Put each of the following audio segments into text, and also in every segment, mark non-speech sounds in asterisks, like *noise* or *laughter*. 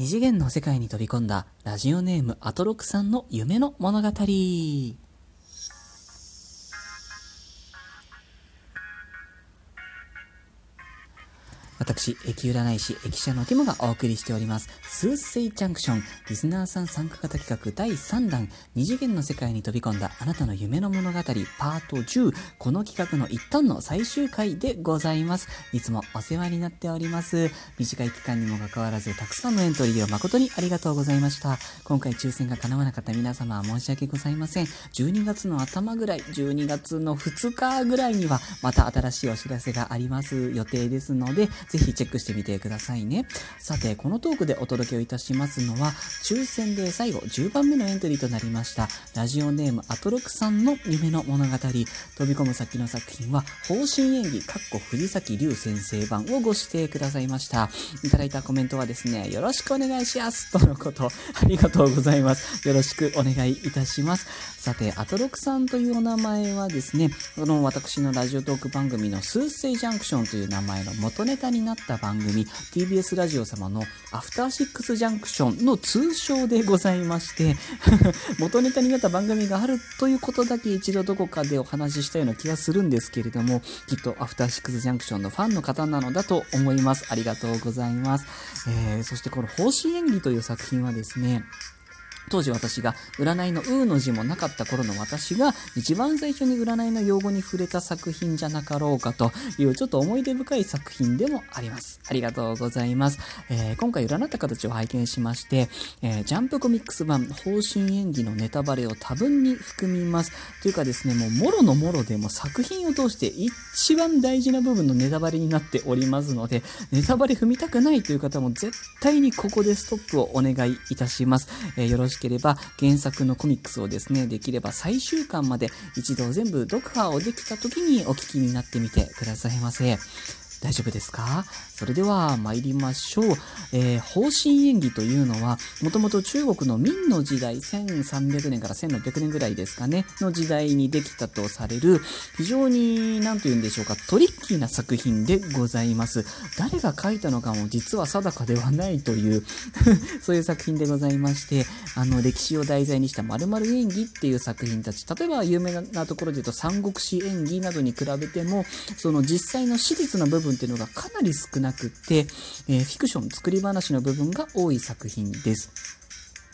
二次元の世界に飛び込んだラジオネームアトロクさんの夢の物語。私、駅占い師、駅舎のティモがお送りしております、スーセイジャンクション、リスナーさん参加型企画第3弾、二次元の世界に飛び込んだあなたの夢の物語、パート10、この企画の一旦の最終回でございます。いつもお世話になっております。短い期間にもかかわらず、たくさんのエントリーを誠にありがとうございました。今回抽選が叶わなかった皆様は、申し訳ございません。12月の頭ぐらい、12月の2日ぐらいには、また新しいお知らせがあります予定ですので、ぜひチェックしてみてくださいね。さて、このトークでお届けをいたしますのは、抽選で最後10番目のエントリーとなりました、ラジオネームアトロクさんの夢の物語、飛び込む先の作品は、方針演技、かっこ藤崎龍先生版をご指定くださいました。いただいたコメントはですね、よろしくお願いしますとのこと、ありがとうございます。よろしくお願いいたします。さて、アトロクさんというお名前はですね、この私のラジオトーク番組のスーセイジャンクションという名前の元ネタになった番組 TBS ラジオ様のアフターシックスジャンクションの通称でございまして *laughs* 元ネタになった番組があるということだけ一度どこかでお話ししたような気がするんですけれどもきっとアフターシックスジャンクションのファンの方なのだと思います。ありがとうございます、えー、そしてこの方針演技という作品はですね当時私が占いのうの字もなかった頃の私が一番最初に占いの用語に触れた作品じゃなかろうかというちょっと思い出深い作品でもあります。ありがとうございます。えー、今回占った形を拝見しまして、えー、ジャンプコミックス版方針演技のネタバレを多分に含みます。というかですね、もうもろのもろでも作品を通して一番大事な部分のネタバレになっておりますので、ネタバレ踏みたくないという方も絶対にここでストップをお願いいたします。えー、よろしければ原作のコミックスをですね、できれば最終巻まで一度全部読破をできた時にお聞きになってみてくださいませ。大丈夫ですか？それでは参りましょう。えー、方針演技というのは、もともと中国の明の時代、1300年から1600年ぐらいですかね、の時代にできたとされる、非常に、なんと言うんでしょうか、トリッキーな作品でございます。誰が書いたのかも実は定かではないという *laughs* そういう作品でございまして、あの、歴史を題材にした〇〇演技っていう作品たち、例えば有名なところで言うと三国志演技などに比べても、その実際の史実の部分分っていうのがかなり少なくって、えー、フィクション、作り話の部分が多い作品です。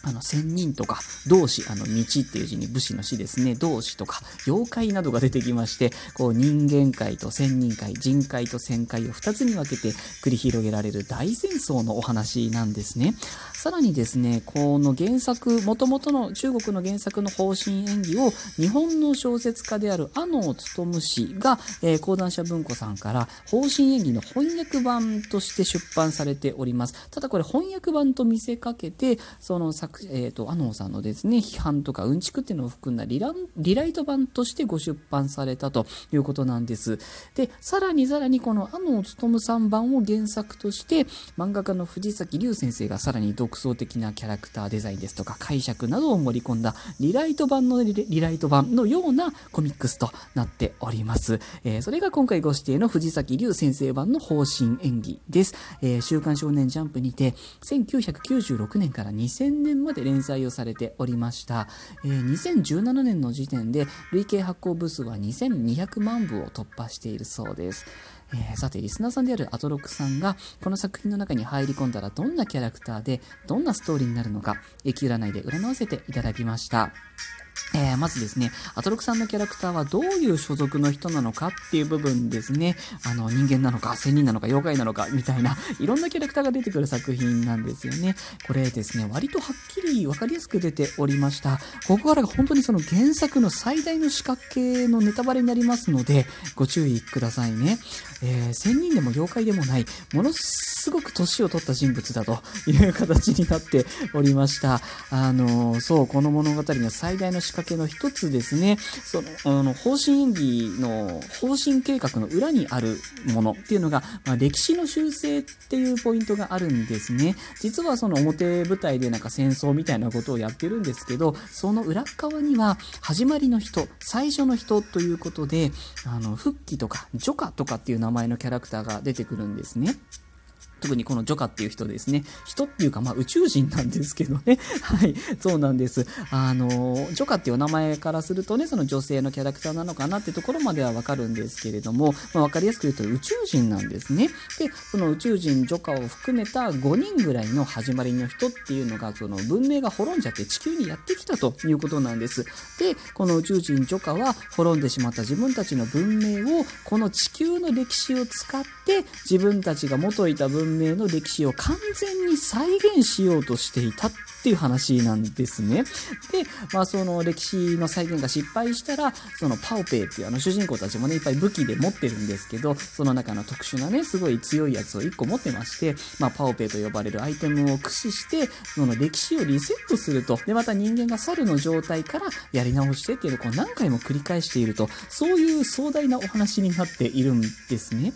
あの、仙人とか、同志、あの、道っていう字に武士の死ですね、同志とか、妖怪などが出てきまして、こう、人間界と仙人界、人界と仙界を二つに分けて繰り広げられる大戦争のお話なんですね。さらにですね、この原作、元々の中国の原作の方針演技を、日本の小説家である阿能勉氏が、えー、講談社文庫さんから、方針演技の翻訳版として出版されております。ただこれ翻訳版と見せかけて、その作えーと、とアノンさんのですね批判とかうんちくっていうのを含んだリラリライト版としてご出版されたということなんです。でさらにさらにこのノン勉さん版を原作として漫画家の藤崎龍先生がさらに独創的なキャラクターデザインですとか解釈などを盛り込んだリライト版のリライト版のようなコミックスとなっております。えー、それが今回ご指定の藤崎龍先生版の方針演技です。えー、週刊少年ジャンプにて1996年から2000年まで連載をされておりました、えー、2017年の時点で累計発行部数は2200万部を突破しているそうですえー、さて、リスナーさんであるアトロックさんが、この作品の中に入り込んだらどんなキャラクターで、どんなストーリーになるのか、駅占いで占わせていただきました。えー、まずですね、アトロクさんのキャラクターはどういう所属の人なのかっていう部分ですね、あの、人間なのか、仙人なのか、妖怪なのか、みたいな、いろんなキャラクターが出てくる作品なんですよね。これですね、割とはっきりわかりやすく出ておりました。ここからが本当にその原作の最大の仕掛けのネタバレになりますので、ご注意くださいね。えー、仙人でも妖怪でもない、ものすごく年を取った人物だと *laughs* いう形になっておりました。あの、そう、この物語の最大の仕掛けの一つですね、その、あの、方針演技の方針計画の裏にあるものっていうのが、まあ、歴史の修正っていうポイントがあるんですね。実はその表舞台でなんか戦争みたいなことをやってるんですけど、その裏側には始まりの人、最初の人ということで、あの、復帰とか、除下とかっていう名前のキャラクターが出てくるんですね。特にこのジョカっていう人ですね。人っていうか、まあ宇宙人なんですけどね。*laughs* はい。そうなんです。あの、ジョカっていう名前からするとね、その女性のキャラクターなのかなってところまではわかるんですけれども、まあわかりやすく言うと宇宙人なんですね。で、その宇宙人ジョカを含めた5人ぐらいの始まりの人っていうのが、その文明が滅んじゃって地球にやってきたということなんです。で、この宇宙人ジョカは滅んでしまった自分たちの文明を、この地球の歴史を使って自分たちが元いた文明文明の歴史を完全に再現しようとしていたっていう話なんですね。で、まあその歴史の再現が失敗したら、そのパオペイっていうあの主人公たちもね、いっぱい武器で持ってるんですけど、その中の特殊なね、すごい強いやつを1個持ってまして、まあパオペイと呼ばれるアイテムを駆使して、その歴史をリセットすると。で、また人間が猿の状態からやり直してっていうのをこう何回も繰り返していると、そういう壮大なお話になっているんですね。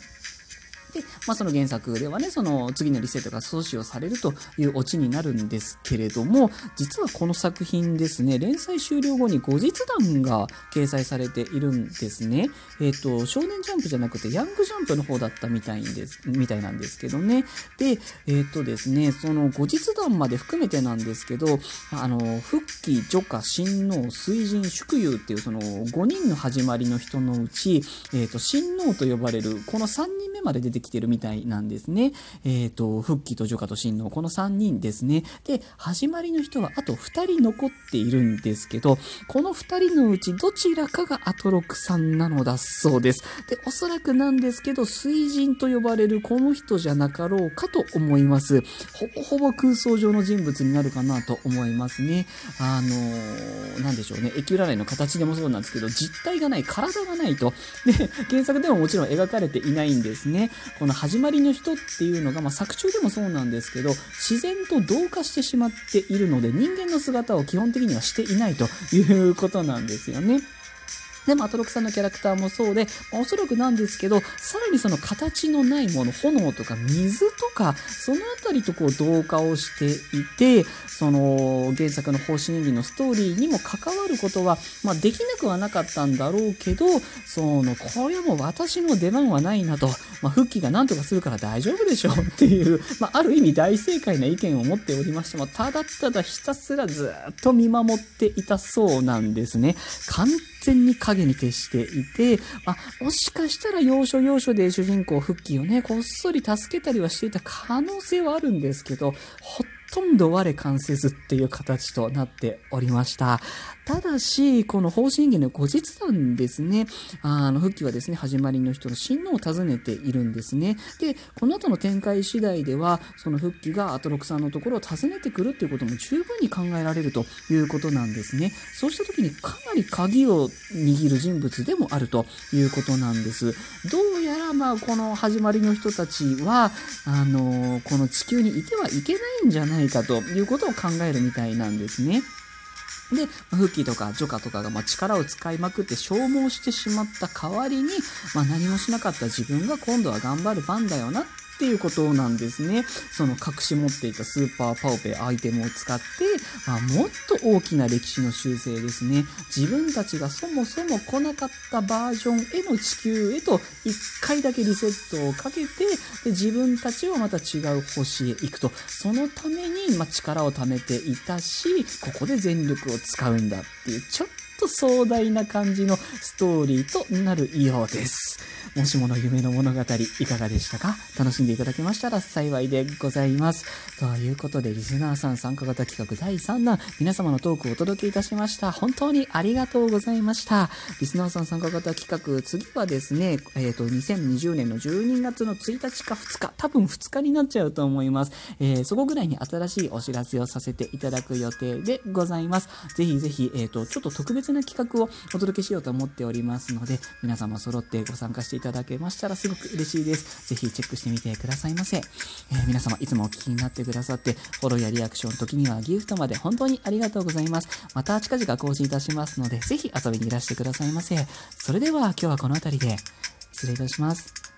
で、まあ、その原作ではね、その次のリセットが阻止をされるというオチになるんですけれども、実はこの作品ですね、連載終了後に後日談が掲載されているんですね。えっ、ー、と、少年ジャンプじゃなくて、ヤングジャンプの方だったみたいんです、みたいなんですけどね。で、えっ、ー、とですね、その後日談まで含めてなんですけど、あの、復帰、除下、親王、水神、祝友っていうその5人の始まりの人のうち、えっ、ー、と、親王と呼ばれる、この3人目まで出ててきてるみたいなんですね。えっ、ー、と、復帰と除下と真のこの3人ですね。で、始まりの人はあと2人残っているんですけど、この2人のうちどちらかがアトロクさんなのだそうです。で、おそらくなんですけど、水人と呼ばれるこの人じゃなかろうかと思います。ほぼほぼ空想上の人物になるかなと思いますね。あのー、なんでしょうね。駅占いの形でもそうなんですけど、実体がない、体がないと。で、原作でももちろん描かれていないんですね。この始まりの人っていうのが、まあ、作中でもそうなんですけど、自然と同化してしまっているので、人間の姿を基本的にはしていないということなんですよね。で、も、アトロクさんのキャラクターもそうで、ま、おそらくなんですけど、さらにその形のないもの、炎とか水とか、そのあたりとこう同化をしていて、その原作の方針演技のストーリーにも関わることは、まあ、できなくはなかったんだろうけど、その、これはもう私の出番はないなと、まあ、復帰が何とかするから大丈夫でしょうっていう、まあ、ある意味大正解な意見を持っておりましても、ただただひたすらずっと見守っていたそうなんですね。完全に影に徹していて、まあ、もしかしたら要所要所で主人公復帰をね、こっそり助けたりはしていた可能性はあるんですけど、ほっとんど我関せずっていう形となっておりました。ただし、この方針儀の後日談ですね、あの、復帰はですね、始まりの人の親王を訪ねているんですね。で、この後の展開次第では、その復帰がアトロクさんのところを訪ねてくるっていうことも十分に考えられるということなんですね。そうした時にかなり鍵を握る人物でもあるということなんです。どまあ、この始まりの人たちは、あの、この地球にいてはいけないんじゃないかということを考えるみたいなんですね。で、フッキーとかジョカとかがま力を使いまくって消耗してしまった代わりに、まあ、何もしなかった自分が今度は頑張る番だよなっっていうことなんですね。その隠し持っていたスーパーパオペアイテムを使って、まあ、もっと大きな歴史の修正ですね。自分たちがそもそも来なかったバージョンへの地球へと一回だけリセットをかけて、で自分たちはまた違う星へ行くと。そのために、まあ、力を貯めていたし、ここで全力を使うんだっていう、ちょっと壮大な感じのストーリーとなるようです。もしもの夢の物語いかがでしたか？楽しんでいただけましたら幸いでございます。ということで、リスナーさん参加型企画第3弾、皆様のトークをお届けいたしました。本当にありがとうございました。リスナーさん参加型企画、次はですね、えっ、ー、と、2020年の12月の1日か2日、多分2日になっちゃうと思います。えー、そこぐらいに新しいお知らせをさせていただく予定でございます。ぜひぜひ、えっ、ー、と、ちょっと特別な企画をお届けしようと思っておりますので、皆様揃ってご参加していただけましたらすごく嬉しいです。ぜひチェックしてみてくださいませ。えー、皆様いつもお聞きになってくださって、フォローやリアクション、時にはギフトまで本当にありがとうございます。また近々更新いたしますので、ぜひ遊びにいらしてくださいませ。それでは今日はこの辺りで失礼いたします。